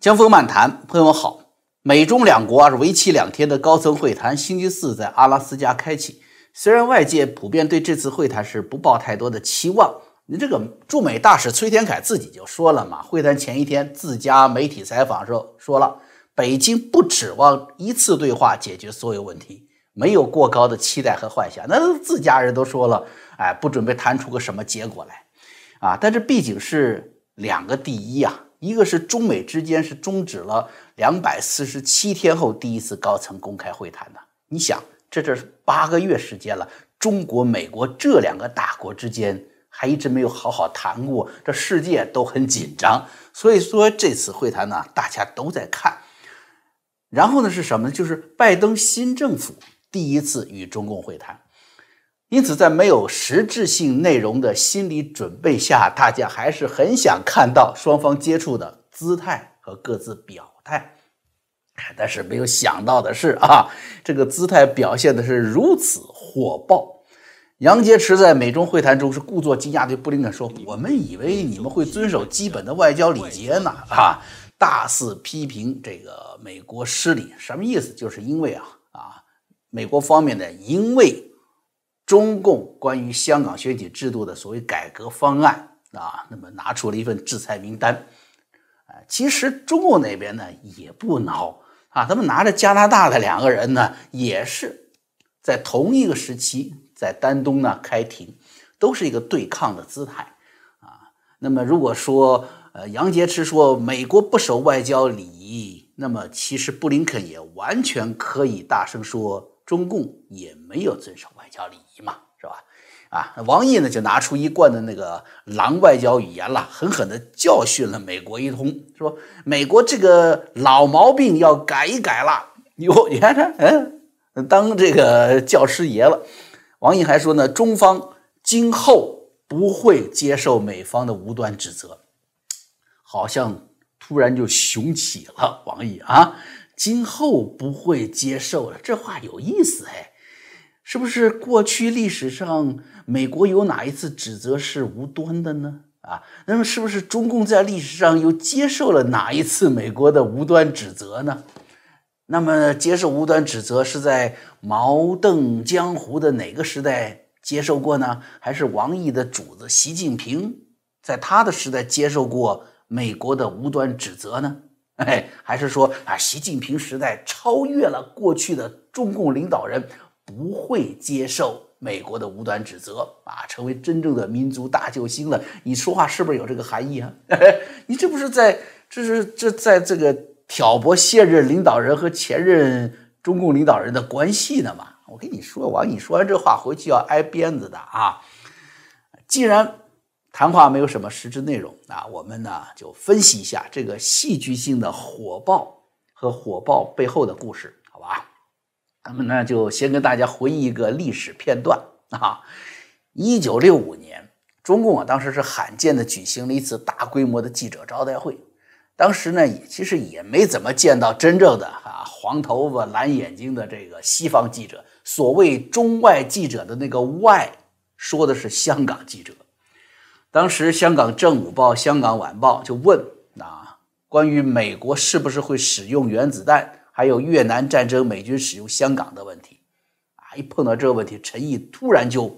江峰漫谈，朋友们好。美中两国啊是为期两天的高层会谈，星期四在阿拉斯加开启。虽然外界普遍对这次会谈是不抱太多的期望，你这个驻美大使崔天凯自己就说了嘛，会谈前一天自家媒体采访时候说了，北京不指望一次对话解决所有问题，没有过高的期待和幻想。那自家人都说了，哎，不准备谈出个什么结果来，啊，但这毕竟是两个第一啊。一个是中美之间是终止了两百四十七天后第一次高层公开会谈的。你想，这这是八个月时间了，中国、美国这两个大国之间还一直没有好好谈过，这世界都很紧张。所以说这次会谈呢，大家都在看。然后呢是什么呢？就是拜登新政府第一次与中共会谈。因此，在没有实质性内容的心理准备下，大家还是很想看到双方接触的姿态和各自表态。但是没有想到的是啊，这个姿态表现的是如此火爆。杨洁篪在美中会谈中是故作惊讶，对布林肯说：“我们以为你们会遵守基本的外交礼节呢。”啊，大肆批评这个美国失礼，什么意思？就是因为啊啊，美国方面呢，因为。中共关于香港选举制度的所谓改革方案啊，那么拿出了一份制裁名单，啊，其实中共那边呢也不孬啊，他们拿着加拿大的两个人呢，也是在同一个时期在丹东呢开庭，都是一个对抗的姿态啊。那么如果说呃杨洁篪说美国不守外交礼仪，那么其实布林肯也完全可以大声说中共也没有遵守外交礼仪。嘛，是吧？啊，王毅呢就拿出一贯的那个狼外交语言了，狠狠地教训了美国一通，说美国这个老毛病要改一改了。哟，你看看，嗯，当这个教师爷了。王毅还说呢，中方今后不会接受美方的无端指责，好像突然就雄起了。王毅啊，今后不会接受了，这话有意思哎。是不是过去历史上美国有哪一次指责是无端的呢？啊，那么是不是中共在历史上又接受了哪一次美国的无端指责呢？那么接受无端指责是在毛邓江湖的哪个时代接受过呢？还是王毅的主子习近平在他的时代接受过美国的无端指责呢？哎，还是说啊，习近平时代超越了过去的中共领导人？不会接受美国的无端指责啊，成为真正的民族大救星了。你说话是不是有这个含义啊？你这不是在这是这在这个挑拨现任领导人和前任中共领导人的关系呢吗？我跟你说，王你说完这话回去要挨鞭子的啊！既然谈话没有什么实质内容啊，我们呢就分析一下这个戏剧性的火爆和火爆背后的故事。好吧咱们呢就先跟大家回忆一个历史片段啊，一九六五年，中共啊当时是罕见的举行了一次大规模的记者招待会，当时呢也其实也没怎么见到真正的啊黄头发蓝眼睛的这个西方记者，所谓中外记者的那个外说的是香港记者，当时香港正午报、香港晚报就问啊关于美国是不是会使用原子弹。还有越南战争，美军使用香港的问题，啊，一碰到这个问题，陈毅突然就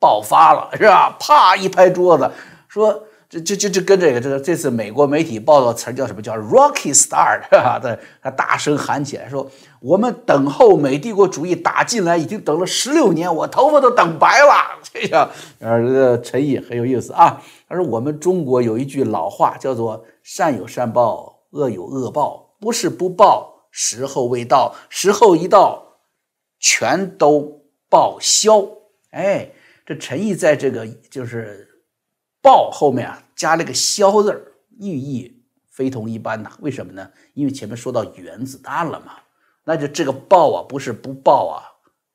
爆发了，是吧？啪一拍桌子，说这这这这跟这个这个这次美国媒体报道词叫什么叫 Rocky Start，是吧？他他大声喊起来说：“我们等候美帝国主义打进来，已经等了十六年，我头发都等白了。”这个，呃，这个陈毅很有意思啊。他说：“我们中国有一句老话，叫做善有善报，恶有恶报，不是不报。”时候未到，时候一到，全都报销。哎，这陈毅在这个就是“报”后面啊，加了个“销”字儿，寓意非同一般呐。为什么呢？因为前面说到原子弹了嘛，那就这个“报”啊，不是不报啊，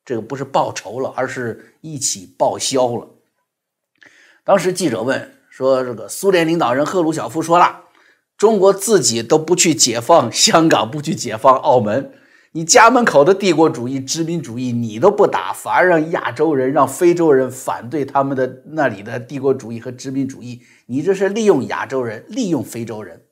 这个不是报仇了，而是一起报销了。当时记者问说：“这个苏联领导人赫鲁晓夫说了。”中国自己都不去解放香港，不去解放澳门，你家门口的帝国主义、殖民主义你都不打，反而让亚洲人、让非洲人反对他们的那里的帝国主义和殖民主义，你这是利用亚洲人、利用非洲人，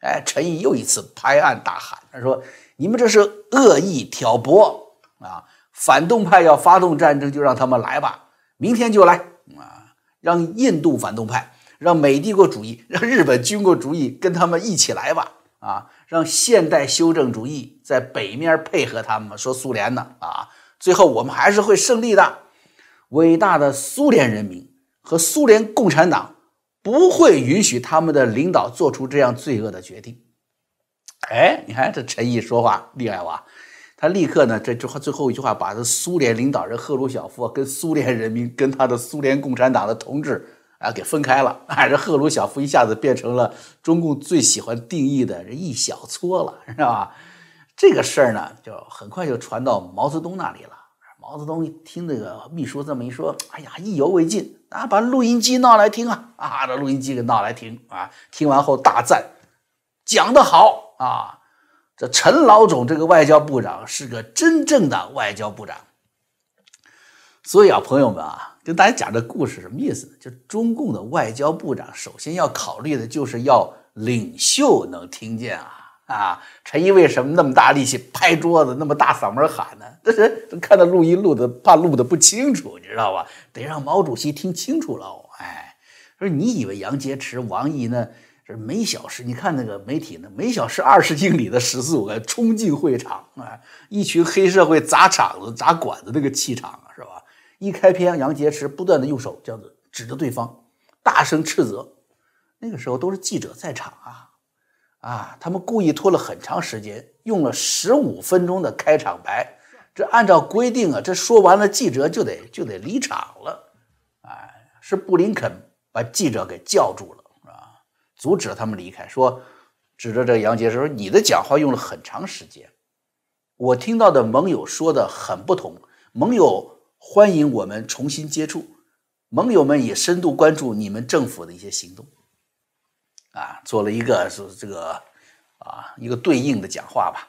哎，陈毅又一次拍案大喊，他说：“你们这是恶意挑拨啊！反动派要发动战争，就让他们来吧，明天就来啊！让印度反动派，让美帝国主义，让日本军国主义跟他们一起来吧！啊，让现代修正主义在北面配合他们，说苏联呢啊！最后我们还是会胜利的。伟大的苏联人民和苏联共产党。”不会允许他们的领导做出这样罪恶的决定。哎，你看这陈毅说话厉害吧？他立刻呢，这句话最后一句话，把这苏联领导人赫鲁晓夫跟苏联人民、跟他的苏联共产党的同志啊给分开了。哎，这赫鲁晓夫一下子变成了中共最喜欢定义的一小撮了，是吧？这个事儿呢，就很快就传到毛泽东那里了。毛泽东一听这个秘书这么一说，哎呀，意犹未尽啊，把录音机闹来听啊啊，这录音机给闹来听啊，听完后大赞，讲得好啊，这陈老总这个外交部长是个真正的外交部长。所以啊，朋友们啊，跟大家讲这故事什么意思呢？就中共的外交部长首先要考虑的就是要领袖能听见啊。啊，陈毅为什么那么大力气拍桌子，那么大嗓门喊呢？这是看到录音录的，怕录的不清楚，你知道吧？得让毛主席听清楚喽。哎，说你以为杨洁篪、王毅呢？是每小时，你看那个媒体呢，每小时二十英里的时速，冲进会场啊，一群黑社会砸场子、砸馆子，那个气场啊，是吧？一开篇，杨洁篪不断的用手这样子指着对方，大声斥责。那个时候都是记者在场啊。啊，他们故意拖了很长时间，用了十五分钟的开场白。这按照规定啊，这说完了，记者就得就得离场了。哎，是布林肯把记者给叫住了，啊，阻止了他们离开，说指着这杨洁篪说：“你的讲话用了很长时间，我听到的盟友说的很不同。盟友欢迎我们重新接触，盟友们也深度关注你们政府的一些行动。”啊，做了一个是这个啊一个对应的讲话吧。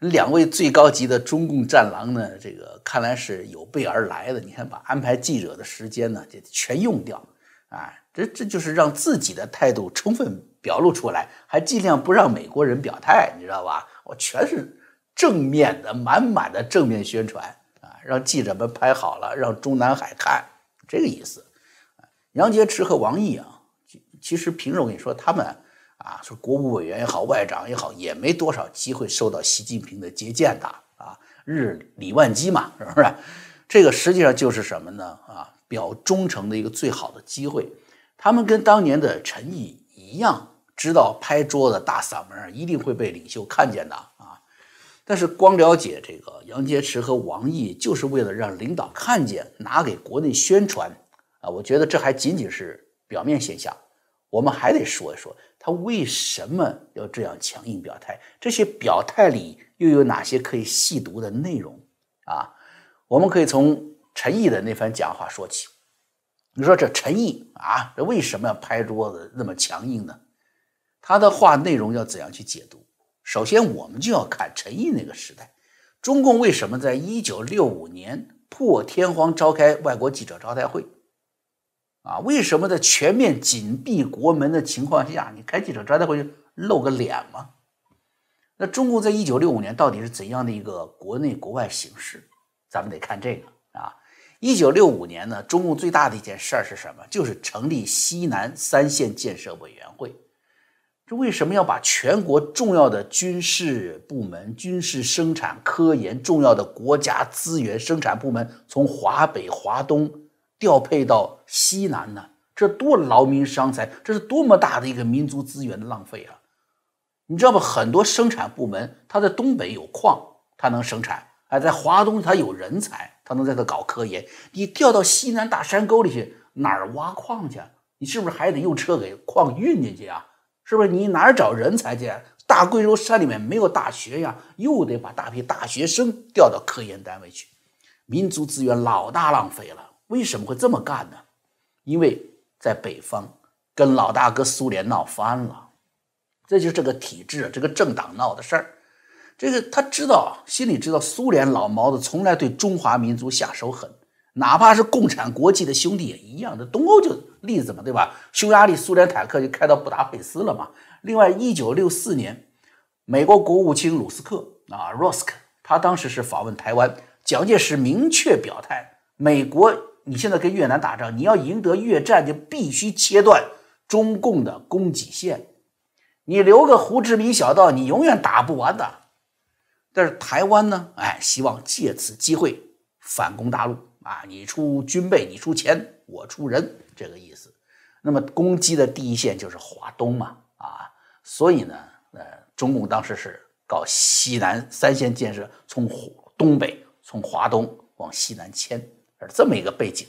两位最高级的中共战狼呢，这个看来是有备而来的。你看，把安排记者的时间呢，就全用掉啊。这这就是让自己的态度充分表露出来，还尽量不让美国人表态，你知道吧？我全是正面的，满满的正面宣传，让记者们拍好了，让中南海看，这个意思。杨洁篪和王毅啊。其实平时我跟你说，他们啊，说国务委员也好，外长也好，也没多少机会受到习近平的接见的啊，日理万机嘛，是不是？这个实际上就是什么呢？啊，表忠诚的一个最好的机会。他们跟当年的陈毅一样，知道拍桌子、大嗓门一定会被领袖看见的。但是光了解这个杨洁篪和王毅，就是为了让领导看见，拿给国内宣传啊。我觉得这还仅仅是表面现象。我们还得说一说他为什么要这样强硬表态，这些表态里又有哪些可以细读的内容啊？我们可以从陈毅的那番讲话说起。你说这陈毅啊，这为什么要拍桌子那么强硬呢？他的话内容要怎样去解读？首先，我们就要看陈毅那个时代，中共为什么在一九六五年破天荒召开外国记者招待会？啊，为什么在全面紧闭国门的情况下，你开记者招待会就露个脸吗？那中共在一九六五年到底是怎样的一个国内国外形势？咱们得看这个啊。一九六五年呢，中共最大的一件事儿是什么？就是成立西南三线建设委员会。这为什么要把全国重要的军事部门、军事生产、科研重要的国家资源生产部门从华北、华东？调配到西南呢？这多劳民伤财，这是多么大的一个民族资源的浪费啊！你知道吗？很多生产部门，它在东北有矿，它能生产；哎，在华东它有人才，它能在这搞科研。你调到西南大山沟里去，哪儿挖矿去？你是不是还得用车给矿运进去啊？是不是？你哪儿找人才去？大贵州山里面没有大学呀，又得把大批大学生调到科研单位去，民族资源老大浪费了。为什么会这么干呢？因为在北方跟老大哥苏联闹翻了，这就是这个体制、这个政党闹的事儿。这个他知道，心里知道，苏联老毛子从来对中华民族下手狠，哪怕是共产国际的兄弟也一样。这东欧就例子嘛，对吧？匈牙利苏联坦克就开到布达佩斯了嘛，另外，一九六四年，美国国务卿鲁斯克啊 （Rusk） 他当时是访问台湾，蒋介石明确表态：美国你现在跟越南打仗，你要赢得越战，就必须切断中共的供给线。你留个胡志明小道，你永远打不完的。但是台湾呢？哎，希望借此机会反攻大陆啊！你出军备，你出钱，我出人，这个意思。那么攻击的第一线就是华东嘛啊！所以呢，呃，中共当时是搞西南三线建设，从东北从华东往西南迁，是这么一个背景。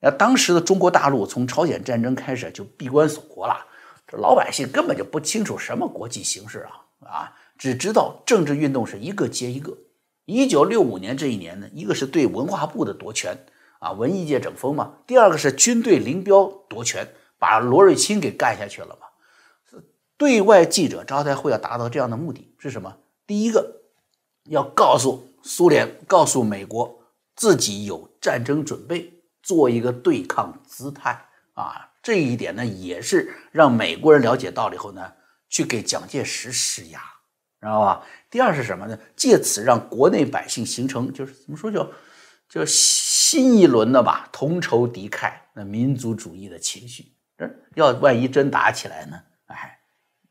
那当时的中国大陆从朝鲜战争开始就闭关锁国了。老百姓根本就不清楚什么国际形势啊啊，只知道政治运动是一个接一个。一九六五年这一年呢，一个是对文化部的夺权啊，文艺界整风嘛；第二个是军队林彪夺权，把罗瑞卿给干下去了嘛。对外记者招待会要达到这样的目的是什么？第一个要告诉苏联，告诉美国自己有战争准备，做一个对抗姿态啊。这一点呢，也是让美国人了解到了以后呢，去给蒋介石施压，知道吧？第二是什么呢？借此让国内百姓形成就是怎么说叫，叫新一轮的吧，同仇敌忾那民族主义的情绪。这要万一真打起来呢？哎，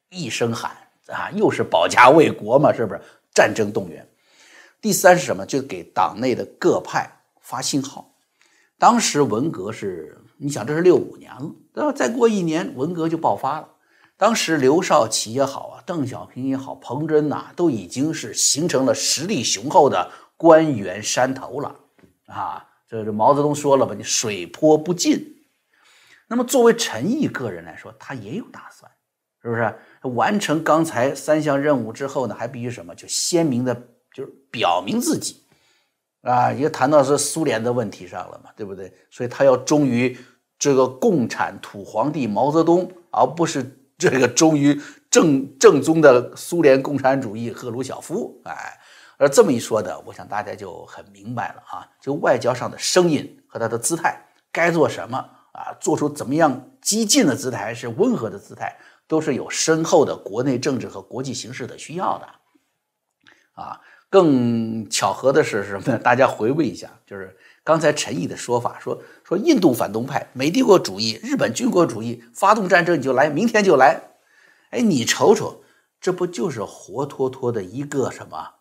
一声喊啊，又是保家卫国嘛，是不是？战争动员。第三是什么？就给党内的各派发信号。当时文革是。你想，这是六五年了，对吧？再过一年，文革就爆发了。当时刘少奇也好啊，邓小平也好，彭真呐，都已经是形成了实力雄厚的官员山头了啊。这这毛泽东说了吧，你水泼不进。那么作为陈毅个人来说，他也有打算，是不是？完成刚才三项任务之后呢，还必须什么？就鲜明的，就是表明自己啊。也谈到是苏联的问题上了嘛，对不对？所以他要忠于。这个共产土皇帝毛泽东，而不是这个忠于正正宗的苏联共产主义赫鲁晓夫，哎，而这么一说的，我想大家就很明白了啊，就外交上的声音和他的姿态该做什么啊，做出怎么样激进的姿态还是温和的姿态，都是有深厚的国内政治和国际形势的需要的，啊，更巧合的是什么呢？大家回味一下，就是。刚才陈毅的说法说说印度反动派、美帝国主义、日本军国主义发动战争你就来，明天就来。哎，你瞅瞅，这不就是活脱脱的一个什么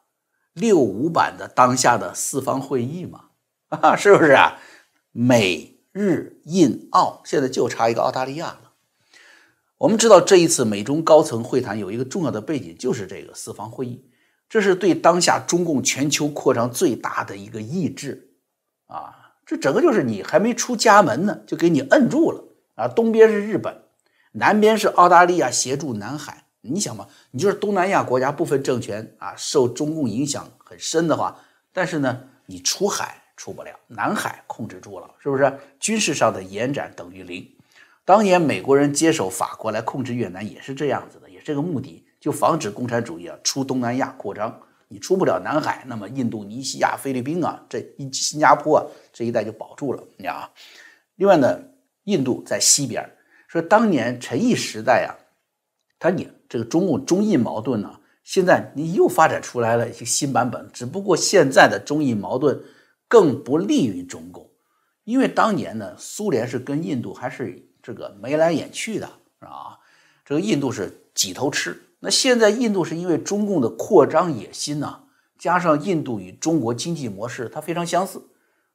六五版的当下的四方会议吗？啊，是不是啊？美日印澳现在就差一个澳大利亚了。我们知道这一次美中高层会谈有一个重要的背景，就是这个四方会议，这是对当下中共全球扩张最大的一个抑制。啊，这整个就是你还没出家门呢，就给你摁住了啊！东边是日本，南边是澳大利亚协助南海。你想嘛，你就是东南亚国家部分政权啊，受中共影响很深的话，但是呢，你出海出不了，南海控制住了，是不是？军事上的延展等于零。当年美国人接手法国来控制越南也是这样子的，也是这个目的，就防止共产主义啊出东南亚扩张。你出不了南海，那么印度尼西亚、菲律宾啊，这一新加坡啊这一带就保住了。你啊，另外呢，印度在西边，说当年陈毅时代啊，他你这个中共中印矛盾呢，现在你又发展出来了一些新版本，只不过现在的中印矛盾更不利于中共，因为当年呢，苏联是跟印度还是这个眉来眼去的，啊，这个印度是几头吃。那现在印度是因为中共的扩张野心呐，加上印度与中国经济模式它非常相似，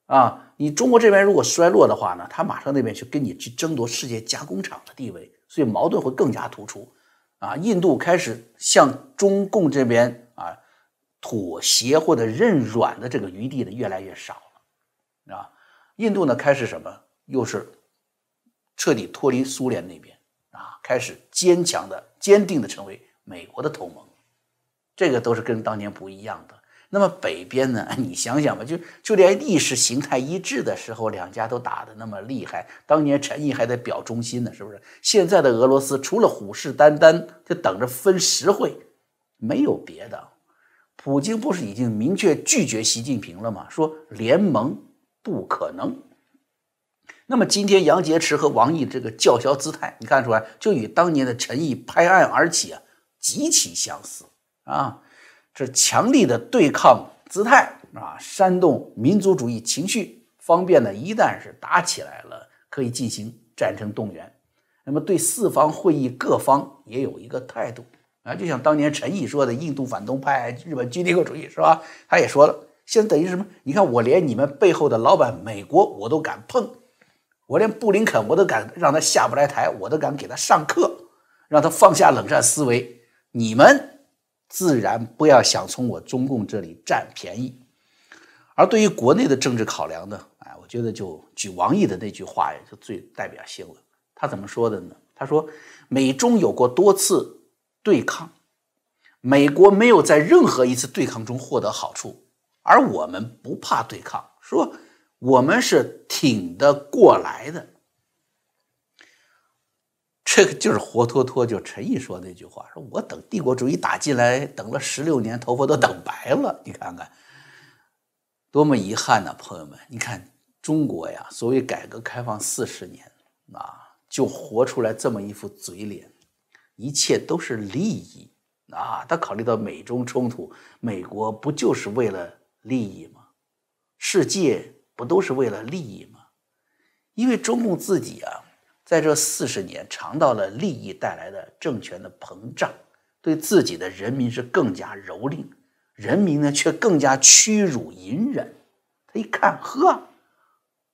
啊，你中国这边如果衰落的话呢，他马上那边去跟你去争夺世界加工厂的地位，所以矛盾会更加突出，啊，印度开始向中共这边啊妥协或者认软的这个余地呢越来越少了，啊，印度呢开始什么，又是彻底脱离苏联那边啊，开始坚强的、坚定的成为。美国的同盟，这个都是跟当年不一样的。那么北边呢？你想想吧，就就连意识形态一致的时候，两家都打得那么厉害。当年陈毅还在表忠心呢，是不是？现在的俄罗斯除了虎视眈眈，就等着分实惠，没有别的。普京不是已经明确拒绝习近平了吗？说联盟不可能。那么今天杨洁篪和王毅这个叫嚣姿态，你看出来就与当年的陈毅拍案而起啊，极其相似啊！这强力的对抗姿态啊，煽动民族主义情绪，方便呢，一旦是打起来了，可以进行战争动员。那么对四方会议各方也有一个态度啊，就像当年陈毅说的“印度反动派，日本军帝国主义”是吧？他也说了，现在等于什么？你看我连你们背后的老板美国我都敢碰。我连布林肯我都敢让他下不来台，我都敢给他上课，让他放下冷战思维。你们自然不要想从我中共这里占便宜。而对于国内的政治考量呢，哎，我觉得就举王毅的那句话也就最代表性了。他怎么说的呢？他说：“美中有过多次对抗，美国没有在任何一次对抗中获得好处，而我们不怕对抗。”说。我们是挺得过来的，这个就是活脱脱就陈毅说那句话：“说我等帝国主义打进来，等了十六年，头发都等白了。”你看看，多么遗憾呐，朋友们！你看中国呀，所谓改革开放四十年啊，就活出来这么一副嘴脸，一切都是利益啊！他考虑到美中冲突，美国不就是为了利益吗？世界。不都是为了利益吗？因为中共自己啊，在这四十年尝到了利益带来的政权的膨胀，对自己的人民是更加蹂躏，人民呢却更加屈辱隐忍。他一看，呵，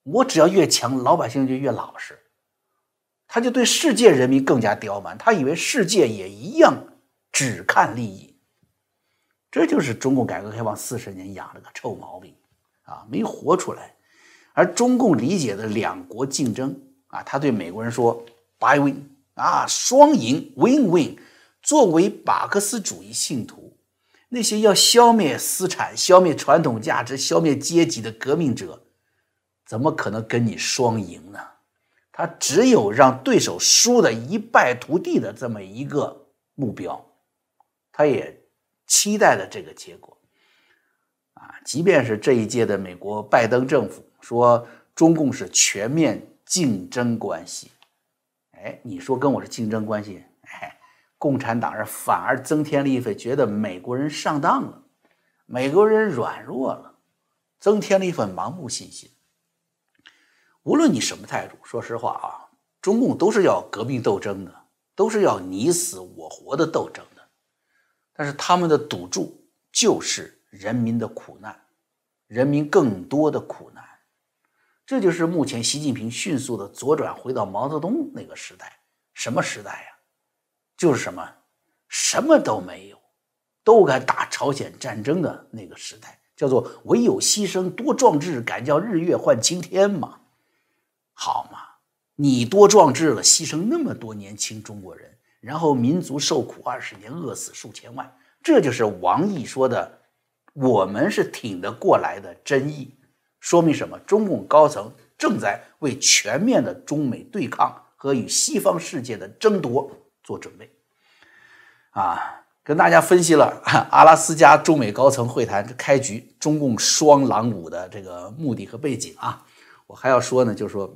我只要越强，老百姓就越老实，他就对世界人民更加刁蛮。他以为世界也一样，只看利益。这就是中共改革开放四十年养了个臭毛病。啊，没活出来，而中共理解的两国竞争啊，他对美国人说：“By win” 啊，双赢 “win win”。作为马克思主义信徒，那些要消灭私产、消灭传统价值、消灭阶级的革命者，怎么可能跟你双赢呢？他只有让对手输得一败涂地的这么一个目标，他也期待了这个结果。啊，即便是这一届的美国拜登政府说中共是全面竞争关系，哎，你说跟我是竞争关系，哎，共产党人反而增添了一份觉得美国人上当了，美国人软弱了，增添了一份盲目信心。无论你什么态度，说实话啊，中共都是要革命斗争的，都是要你死我活的斗争的，但是他们的赌注就是。人民的苦难，人民更多的苦难，这就是目前习近平迅速的左转回到毛泽东那个时代。什么时代呀？就是什么，什么都没有，都敢打朝鲜战争的那个时代，叫做唯有牺牲多壮志，敢叫日月换青天嘛？好嘛，你多壮志了，牺牲那么多年轻中国人，然后民族受苦二十年，饿死数千万，这就是王毅说的。我们是挺得过来的，真意说明什么？中共高层正在为全面的中美对抗和与西方世界的争夺做准备。啊，跟大家分析了阿拉斯加中美高层会谈开局，中共双狼舞的这个目的和背景啊。我还要说呢，就是说，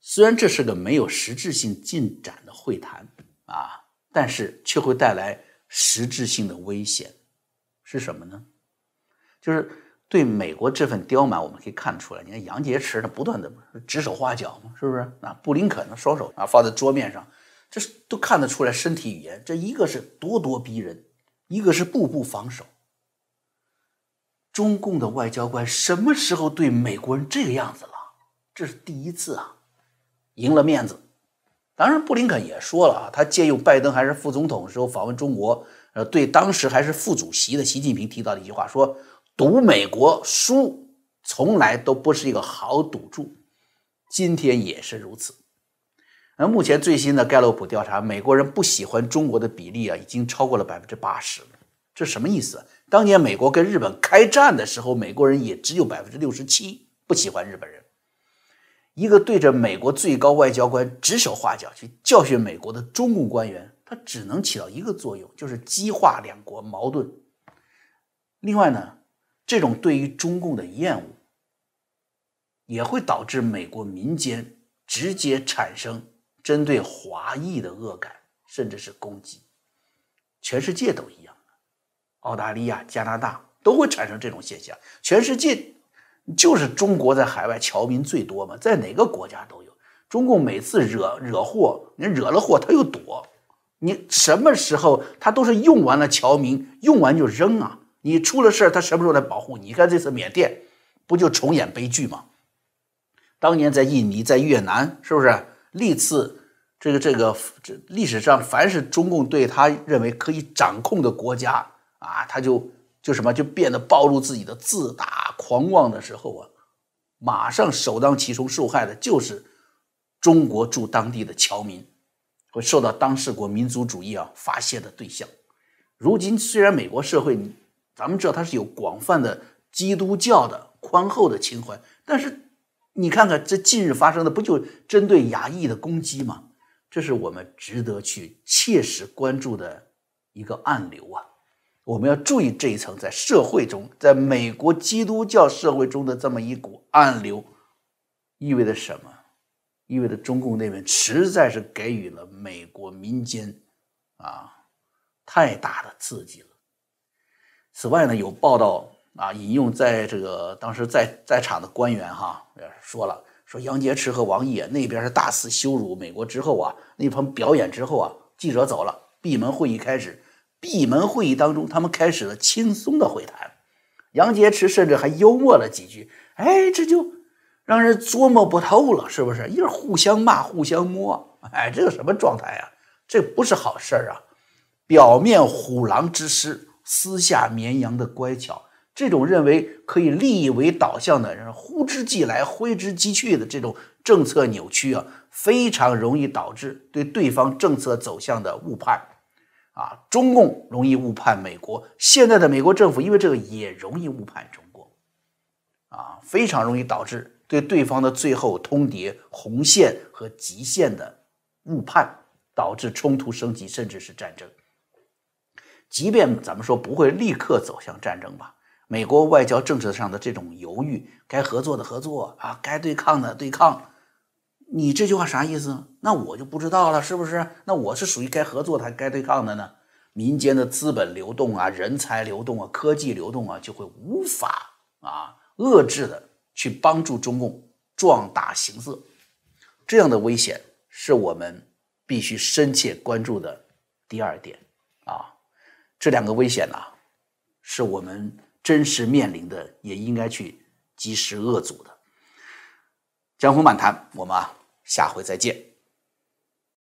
虽然这是个没有实质性进展的会谈啊，但是却会带来实质性的危险。是什么呢？就是对美国这份刁蛮，我们可以看出来。你看杨洁篪他不断的指手画脚嘛，是不是？啊，布林肯的双手啊放在桌面上，这是都看得出来身体语言。这一个是咄咄逼人，一个是步步防守。中共的外交官什么时候对美国人这个样子了？这是第一次啊，赢了面子。当然，布林肯也说了啊，他借用拜登还是副总统的时候访问中国。呃，对当时还是副主席的习近平提到的一句话说：“赌美国输从来都不是一个好赌注，今天也是如此。”而目前最新的盖洛普调查，美国人不喜欢中国的比例啊，已经超过了百分之八十。这什么意思？当年美国跟日本开战的时候，美国人也只有百分之六十七不喜欢日本人。一个对着美国最高外交官指手画脚去教训美国的中共官员。它只能起到一个作用，就是激化两国矛盾。另外呢，这种对于中共的厌恶，也会导致美国民间直接产生针对华裔的恶感，甚至是攻击。全世界都一样，澳大利亚、加拿大都会产生这种现象。全世界就是中国在海外侨民最多嘛，在哪个国家都有。中共每次惹惹祸，你惹了祸他又躲，你什么时候他都是用完了侨民，用完就扔啊。你出了事儿，他什么时候来保护你？你看这次缅甸不就重演悲剧吗？当年在印尼、在越南，是不是历次这个这个这历史上，凡是中共对他认为可以掌控的国家啊，他就就什么就变得暴露自己的自大狂妄的时候啊，马上首当其冲受害的就是中国驻当地的侨民，会受到当事国民族主义啊发泄的对象。如今虽然美国社会，咱们知道它是有广泛的基督教的宽厚的情怀，但是。你看看这近日发生的，不就针对亚裔的攻击吗？这是我们值得去切实关注的一个暗流啊！我们要注意这一层在社会中，在美国基督教社会中的这么一股暗流，意味着什么？意味着中共那边实在是给予了美国民间啊太大的刺激了。此外呢，有报道。啊，引用在这个当时在在场的官员哈，说了说杨洁篪和王毅那边是大肆羞辱美国之后啊，那场表演之后啊，记者走了，闭门会议开始。闭门会议当中，他们开始了轻松的会谈。杨洁篪甚至还幽默了几句，哎，这就让人琢磨不透了，是不是？一是互相骂，互相摸，哎，这个什么状态啊？这不是好事儿啊！表面虎狼之师，私下绵羊的乖巧。这种认为可以利益为导向的人，呼之即来挥之即去的这种政策扭曲啊，非常容易导致对对方政策走向的误判啊。中共容易误判美国，现在的美国政府因为这个也容易误判中国啊，非常容易导致对对方的最后通牒红线和极限的误判，导致冲突升级，甚至是战争。即便咱们说不会立刻走向战争吧。美国外交政策上的这种犹豫，该合作的合作啊，该对抗的对抗，你这句话啥意思？那我就不知道了，是不是？那我是属于该合作的还该对抗的呢？民间的资本流动啊，人才流动啊，科技流动啊，就会无法啊遏制的去帮助中共壮大形色，这样的危险是我们必须深切关注的第二点啊。这两个危险呢，是我们。真实面临的，也应该去及时遏阻的。江湖漫谈，我们啊，下回再见。